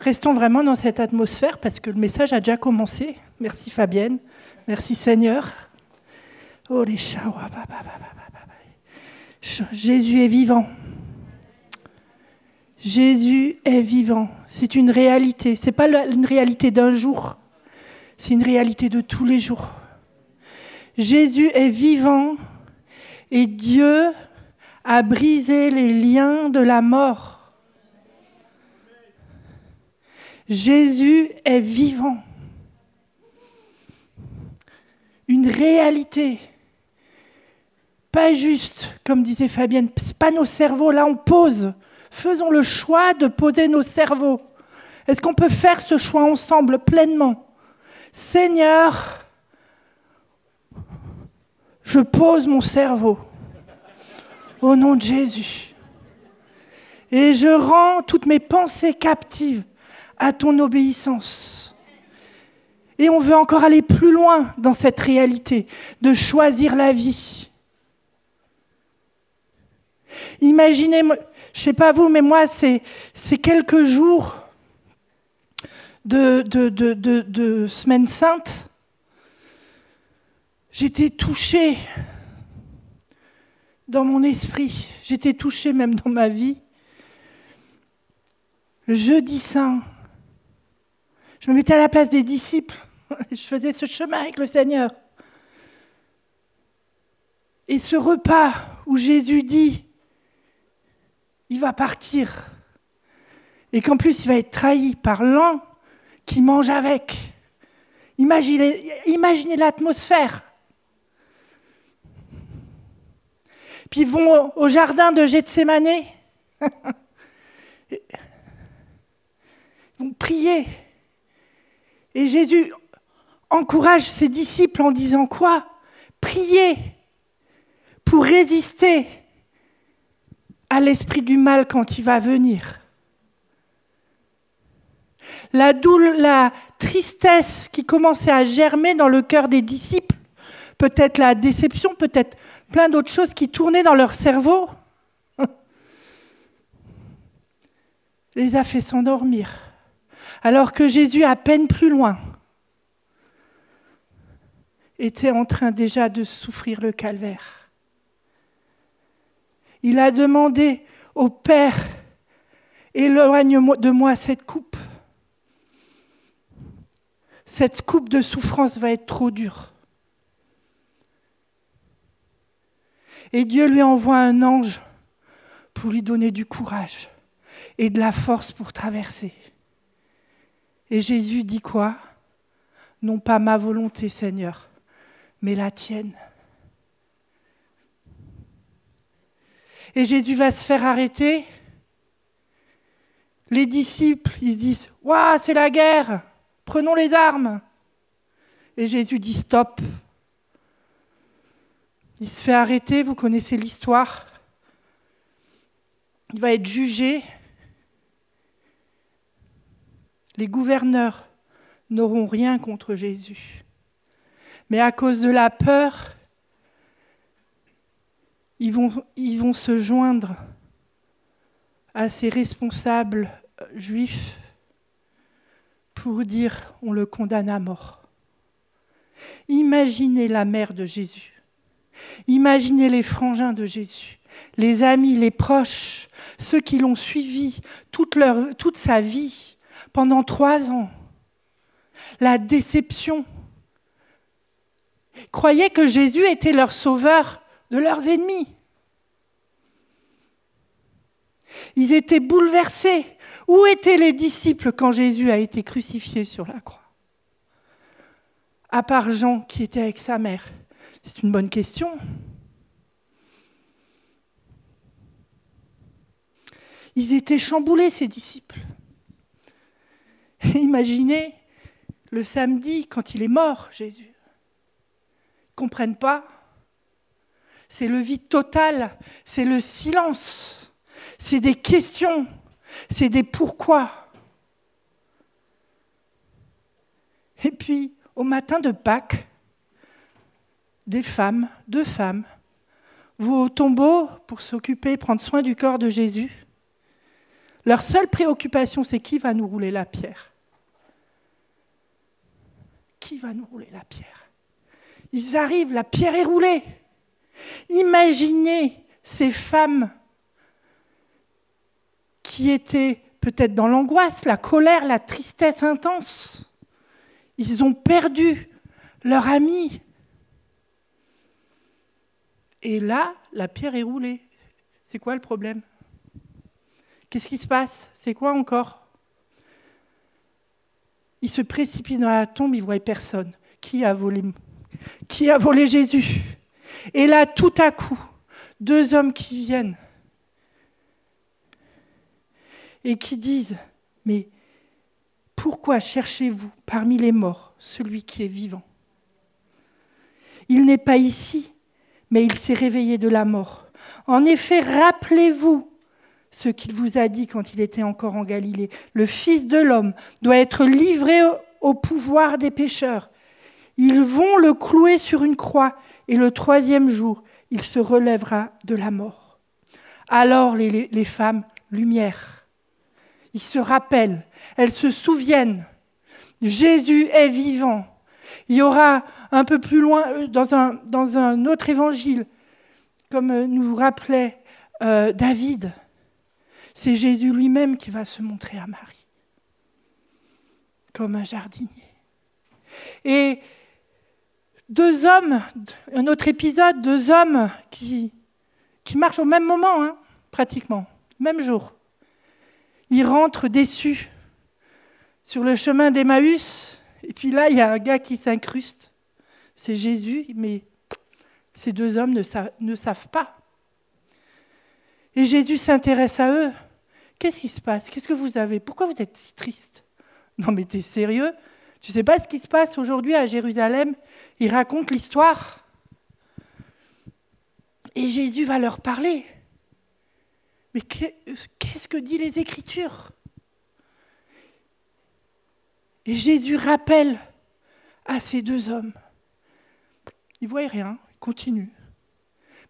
Restons vraiment dans cette atmosphère parce que le message a déjà commencé. Merci Fabienne. Merci Seigneur. Oh les chats. Jésus est vivant. Jésus est vivant. C'est une réalité. Ce n'est pas une réalité d'un jour. C'est une réalité de tous les jours. Jésus est vivant et Dieu a brisé les liens de la mort. Jésus est vivant. Une réalité. Pas juste, comme disait Fabienne, pas nos cerveaux. Là, on pose. Faisons le choix de poser nos cerveaux. Est-ce qu'on peut faire ce choix ensemble pleinement? Seigneur, je pose mon cerveau au nom de Jésus. Et je rends toutes mes pensées captives à ton obéissance. Et on veut encore aller plus loin dans cette réalité de choisir la vie. Imaginez, je ne sais pas vous, mais moi, c'est quelques jours de, de, de, de semaine sainte. J'étais touchée dans mon esprit, j'étais touchée même dans ma vie. Le jeudi saint, je me mettais à la place des disciples, je faisais ce chemin avec le Seigneur. Et ce repas où Jésus dit, il va partir, et qu'en plus il va être trahi par l'un qui mange avec. Imaginez, imaginez l'atmosphère. Puis ils vont au jardin de Gethsemane. ils vont prier. Et Jésus encourage ses disciples en disant quoi? Priez pour résister à l'esprit du mal quand il va venir. La, doule, la tristesse qui commençait à germer dans le cœur des disciples, peut-être la déception, peut-être plein d'autres choses qui tournaient dans leur cerveau, les a fait s'endormir. Alors que Jésus, à peine plus loin, était en train déjà de souffrir le calvaire. Il a demandé au Père, éloigne de moi cette coupe. Cette coupe de souffrance va être trop dure. Et Dieu lui envoie un ange pour lui donner du courage et de la force pour traverser. Et Jésus dit quoi? Non pas ma volonté, Seigneur, mais la tienne. Et Jésus va se faire arrêter. Les disciples, ils se disent Waouh, c'est la guerre, prenons les armes. Et Jésus dit Stop, il se fait arrêter, vous connaissez l'histoire. Il va être jugé. Les gouverneurs n'auront rien contre Jésus. Mais à cause de la peur, ils vont, se joindre à ces responsables juifs pour dire on le condamne à mort. Imaginez la mère de Jésus. Imaginez les frangins de Jésus, les amis, les proches, ceux qui l'ont suivi toute sa vie, pendant trois ans. La déception. Ils croyaient que Jésus était leur sauveur de leurs ennemis. Ils étaient bouleversés. Où étaient les disciples quand Jésus a été crucifié sur la croix? À part Jean qui était avec sa mère. C'est une bonne question. Ils étaient chamboulés, ces disciples. Imaginez le samedi, quand il est mort, Jésus. Ils ne comprennent pas. C'est le vide total, c'est le silence, c'est des questions, c'est des pourquoi. Et puis, au matin de Pâques, des femmes, deux femmes, vont au tombeau pour s'occuper, prendre soin du corps de Jésus. Leur seule préoccupation, c'est qui va nous rouler la pierre Qui va nous rouler la pierre? Ils arrivent, la pierre est roulée. Imaginez ces femmes qui étaient peut-être dans l'angoisse, la colère, la tristesse intense. Ils ont perdu leur ami. Et là, la pierre est roulée. C'est quoi le problème? Qu'est-ce qui se passe? C'est quoi encore? Ils se précipitent dans la tombe, ils ne voient personne. Qui a volé Qui a volé Jésus? Et là, tout à coup, deux hommes qui viennent et qui disent, mais pourquoi cherchez-vous parmi les morts celui qui est vivant? Il n'est pas ici, mais il s'est réveillé de la mort. En effet, rappelez-vous ce qu'il vous a dit quand il était encore en Galilée. Le Fils de l'homme doit être livré au pouvoir des pécheurs. Ils vont le clouer sur une croix et le troisième jour, il se relèvera de la mort. Alors les, femmes, lumière, ils se rappellent, elles se souviennent. Jésus est vivant. Il y aura un peu plus loin, euh, dans un, dans un autre évangile, comme euh, nous rappelait euh, David, c'est Jésus lui-même qui va se montrer à Marie, comme un jardinier. Et deux hommes, un autre épisode, deux hommes qui, marchent au même moment, hein, pratiquement, même jour. Ils rentrent déçus sur le chemin d'Emmaüs, et puis là, il y a un gars qui s'incruste. C'est Jésus, mais ces deux hommes ne savent pas. Et Jésus s'intéresse à eux. Qu'est-ce qui se passe? Qu'est-ce que vous avez? Pourquoi vous êtes si triste? Non mais t'es sérieux? Tu sais pas ce qui se passe aujourd'hui à Jérusalem? Il raconte l'histoire. Et Jésus va leur parler. Mais qu'est-ce que dit les Écritures? Et Jésus rappelle à ces deux hommes. Ils ne voient rien, ils continuent.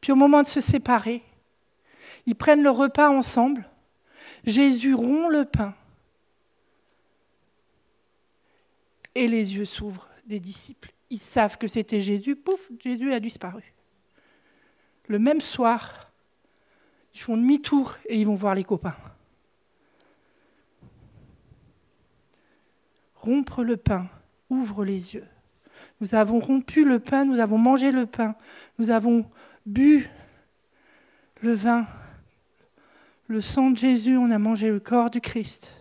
Puis au moment de se séparer, ils prennent le repas ensemble. Jésus rompt le pain. Et les yeux s'ouvrent des disciples. Ils savent que c'était Jésus. Pouf, Jésus a disparu. Le même soir, ils font demi-tour et ils vont voir les copains. Rompre le pain ouvre les yeux. Nous avons rompu le pain, nous avons mangé le pain, nous avons bu le vin, le sang de Jésus, on a mangé le corps du Christ.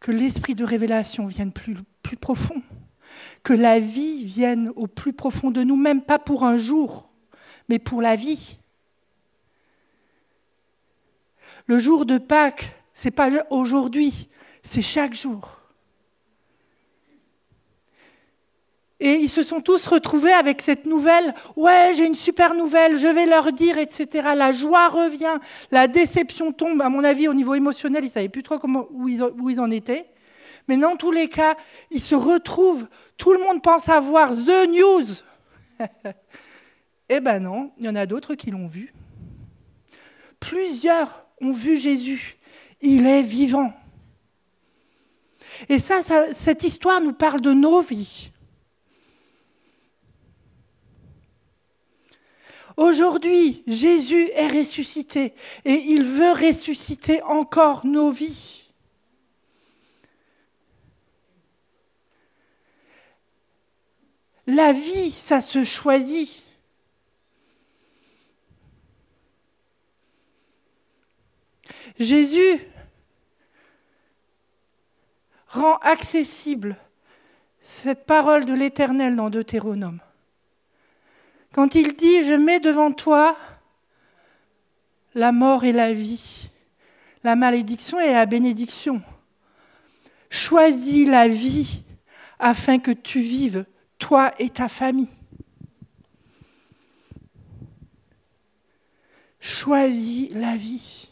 Que l'esprit de révélation vienne plus, profond. Que la vie vienne au plus profond de nous, même pas pour un jour, mais pour la vie. Le jour de Pâques, c'est pas aujourd'hui, c'est chaque jour. Et ils se sont tous retrouvés avec cette nouvelle. Ouais, j'ai une super nouvelle, je vais leur dire, etc. La joie revient, la déception tombe. À mon avis, au niveau émotionnel, ils ne savaient plus trop où, ils, en étaient. Mais dans tous les cas, ils se retrouvent. Tout le monde pense avoir The News. eh ben non, il y en a d'autres qui l'ont vu. Plusieurs ont vu Jésus. Il est vivant. Et ça, cette histoire nous parle de nos vies. Aujourd'hui, Jésus est ressuscité et il veut ressusciter encore nos vies. La vie, ça se choisit. Jésus rend accessible cette parole de l'Éternel dans Deutéronome. Quand il dit, je mets devant toi la mort et la vie, la malédiction et la bénédiction. Choisis la vie afin que tu vives, toi et ta famille. Choisis la vie.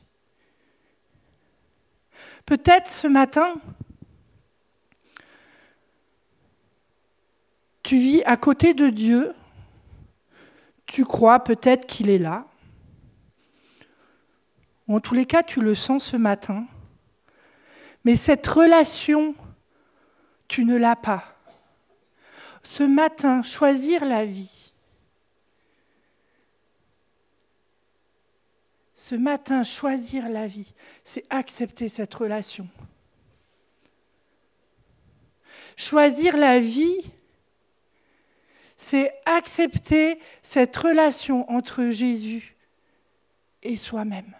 Peut-être ce matin, tu vis à côté de Dieu, tu crois peut-être qu'il est là, en tous les cas tu le sens ce matin, mais cette relation, tu ne l'as pas. Ce matin, choisir la vie. Ce matin, choisir la vie, c'est accepter cette relation. Choisir la vie, c'est accepter cette relation entre Jésus et soi-même.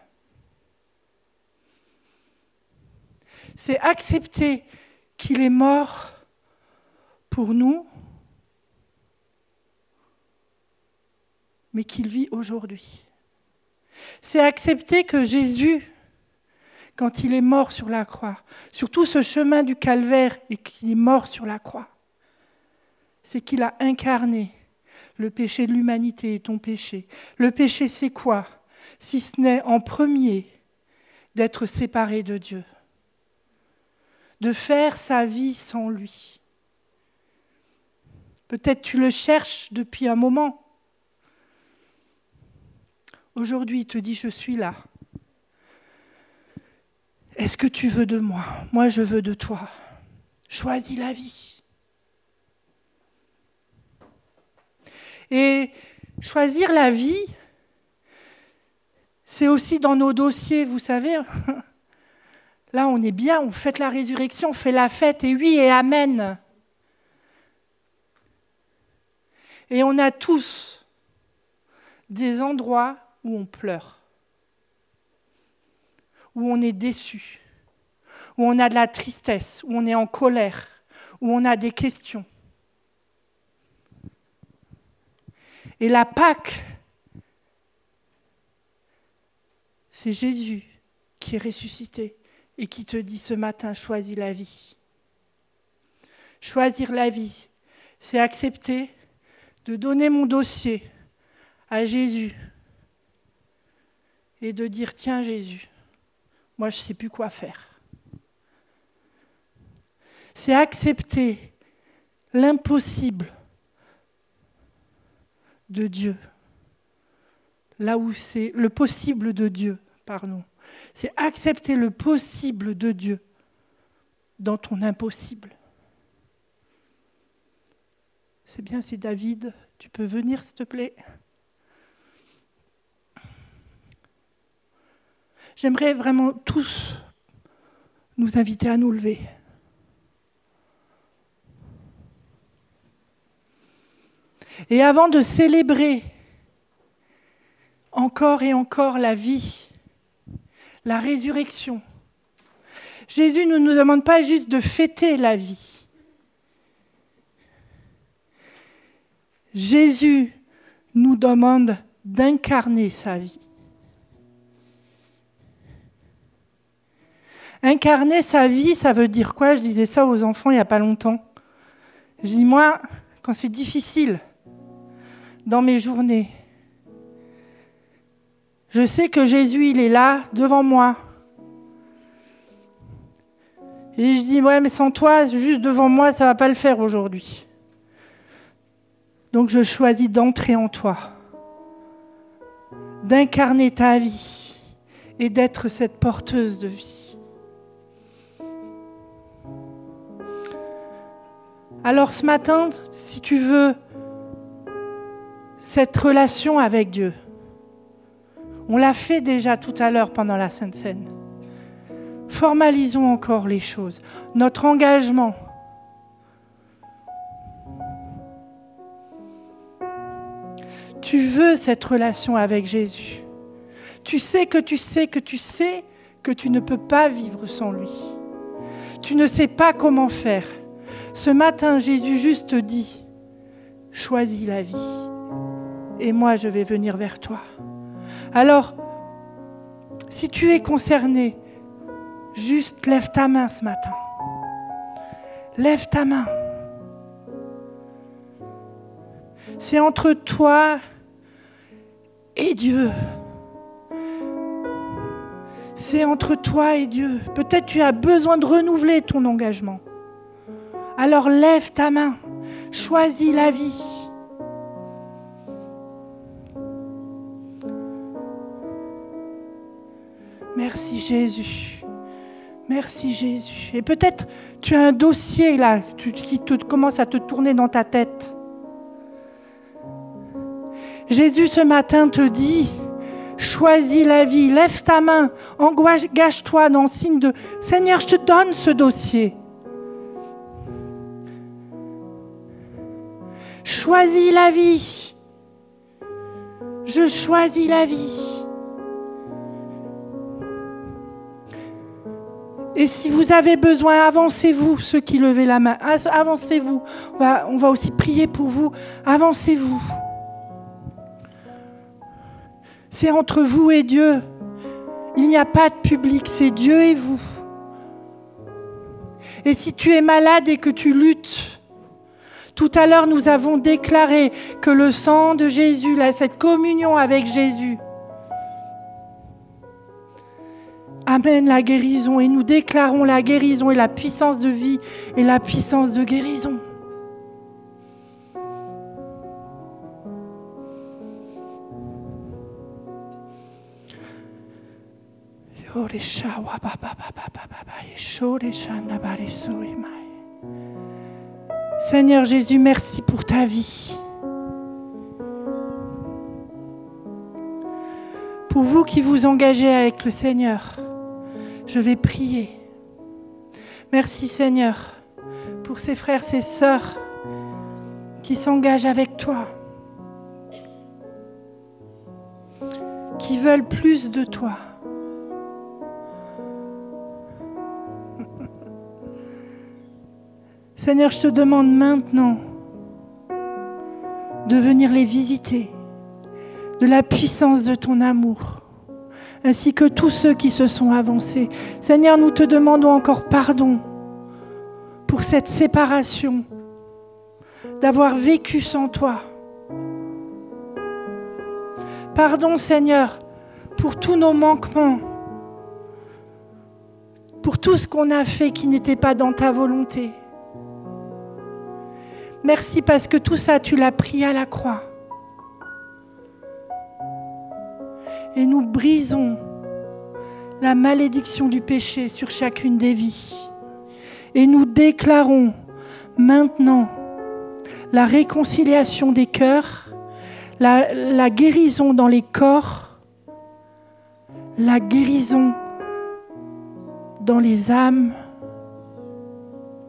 C'est accepter qu'il est mort pour nous, mais qu'il vit aujourd'hui. C'est accepter que Jésus, quand il est mort sur la croix, sur tout ce chemin du calvaire et qu'il est mort sur la croix, c'est qu'il a incarné le péché de l'humanité et ton péché. Le péché, c'est quoi? Si ce n'est en premier d'être séparé de Dieu, de faire sa vie sans lui. Peut-être tu le cherches depuis un moment. Aujourd'hui, il te dit, je suis là. Est-ce que tu veux de moi? Moi, je veux de toi. Choisis la vie. Et choisir la vie, c'est aussi dans nos dossiers, vous savez. Là, on est bien, on fête la résurrection, on fait la fête, et oui, et Amen. Et on a tous des endroits où on pleure, où on est déçu, où on a de la tristesse, où on est en colère, où on a des questions. Et la Pâque, c'est Jésus qui est ressuscité et qui te dit ce matin, choisis la vie. Choisir la vie, c'est accepter de donner mon dossier à Jésus et de dire, tiens Jésus, moi je ne sais plus quoi faire. C'est accepter l'impossible de Dieu, là où c'est le possible de Dieu, pardon. C'est accepter le possible de Dieu dans ton impossible. C'est bien si David, tu peux venir s'il te plaît. J'aimerais vraiment tous nous inviter à nous lever. Et avant de célébrer encore et encore la vie, la résurrection, Jésus ne nous demande pas juste de fêter la vie. Jésus nous demande d'incarner sa vie. Incarner sa vie, ça veut dire quoi? Je disais ça aux enfants il n'y a pas longtemps. Je dis, moi, quand c'est difficile dans mes journées, je sais que Jésus, il est là, devant moi. Et je dis, ouais, mais sans toi, juste devant moi, ça ne va pas le faire aujourd'hui. Donc je choisis d'entrer en toi, d'incarner ta vie et d'être cette porteuse de vie. Alors ce matin, si tu veux cette relation avec Dieu, on l'a fait déjà tout à l'heure pendant la Sainte Seine. Formalisons encore les choses. Notre engagement. Tu veux cette relation avec Jésus. Tu sais que tu sais que tu sais que tu ne peux pas vivre sans lui. Tu ne sais pas comment faire. Ce matin, Jésus juste dit, choisis la vie et moi je vais venir vers toi. Alors, si tu es concerné, juste lève ta main ce matin. Lève ta main. C'est entre toi et Dieu. C'est entre toi et Dieu. Peut-être tu as besoin de renouveler ton engagement. Alors lève ta main, choisis la vie. Jésus. Merci Jésus. Et peut-être tu as un dossier là qui commence à te tourner dans ta tête. Jésus ce matin te dit, choisis la vie, lève ta main, engage-toi dans le signe de Seigneur, je te donne ce dossier. Choisis la vie. Je choisis la vie. Et si vous avez besoin, avancez-vous, ceux qui levez la main. Avancez-vous. On va, on va aussi prier pour vous. Avancez-vous. C'est entre vous et Dieu. Il n'y a pas de public, c'est Dieu et vous. Et si tu es malade et que tu luttes, tout à l'heure nous avons déclaré que le sang de Jésus, cette communion avec Jésus, amène la guérison et nous déclarons la guérison et la puissance de vie et la puissance de guérison. Seigneur Jésus, merci pour ta vie. Pour vous qui vous engagez avec le Seigneur, je vais prier. Merci Seigneur pour ces frères, ces sœurs qui s'engagent avec toi, qui veulent plus de toi. Seigneur, je te demande maintenant de venir les visiter, de la puissance de ton amour ainsi que tous ceux qui se sont avancés. Seigneur, nous te demandons encore pardon pour cette séparation, d'avoir vécu sans toi. Pardon, Seigneur, pour tous nos manquements, pour tout ce qu'on a fait qui n'était pas dans ta volonté. Merci parce que tout ça, tu l'as pris à la croix. Et nous brisons la malédiction du péché sur chacune des vies. Et nous déclarons maintenant la réconciliation des cœurs, la, guérison dans les corps, la guérison dans les âmes,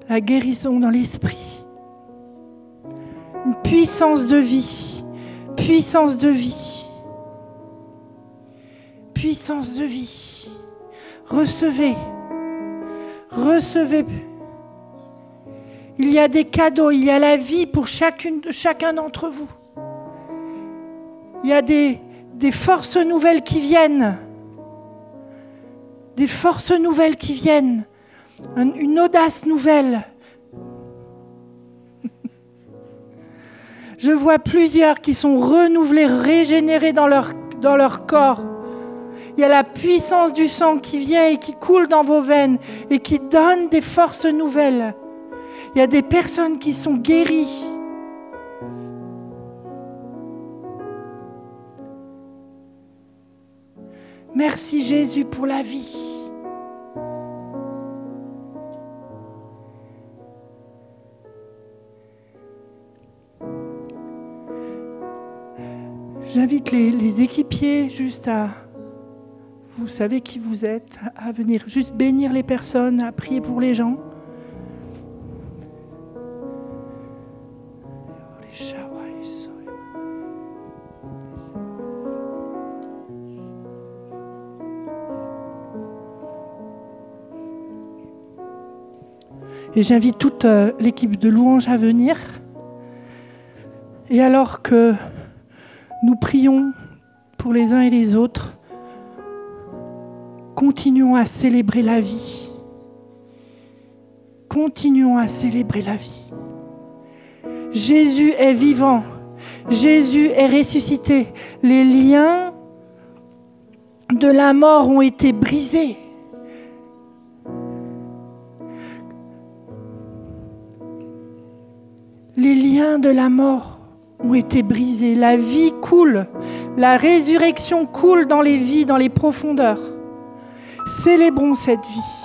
la guérison dans l'esprit. Une puissance de vie, puissance de vie puissance de vie. Recevez. Recevez. Il y a des cadeaux, il y a la vie pour chacune, chacun d'entre vous. Il y a des, des forces nouvelles qui viennent. Des forces nouvelles qui viennent. Une audace nouvelle. Je vois plusieurs qui sont renouvelés, régénérés dans leur, dans leur corps. Il y a la puissance du sang qui vient et qui coule dans vos veines et qui donne des forces nouvelles. Il y a des personnes qui sont guéries. Merci Jésus pour la vie. J'invite les, équipiers juste à vous savez qui vous êtes, à venir juste bénir les personnes, à prier pour les gens. Et j'invite toute euh, l'équipe de louange à venir. Et alors que nous prions pour les uns et les autres, Continuons à célébrer la vie. Continuons à célébrer la vie. Jésus est vivant. Jésus est ressuscité. Les liens de la mort ont été brisés. Les liens de la mort ont été brisés. La vie coule. La résurrection coule dans les vies, dans les profondeurs. Célébrons cette vie.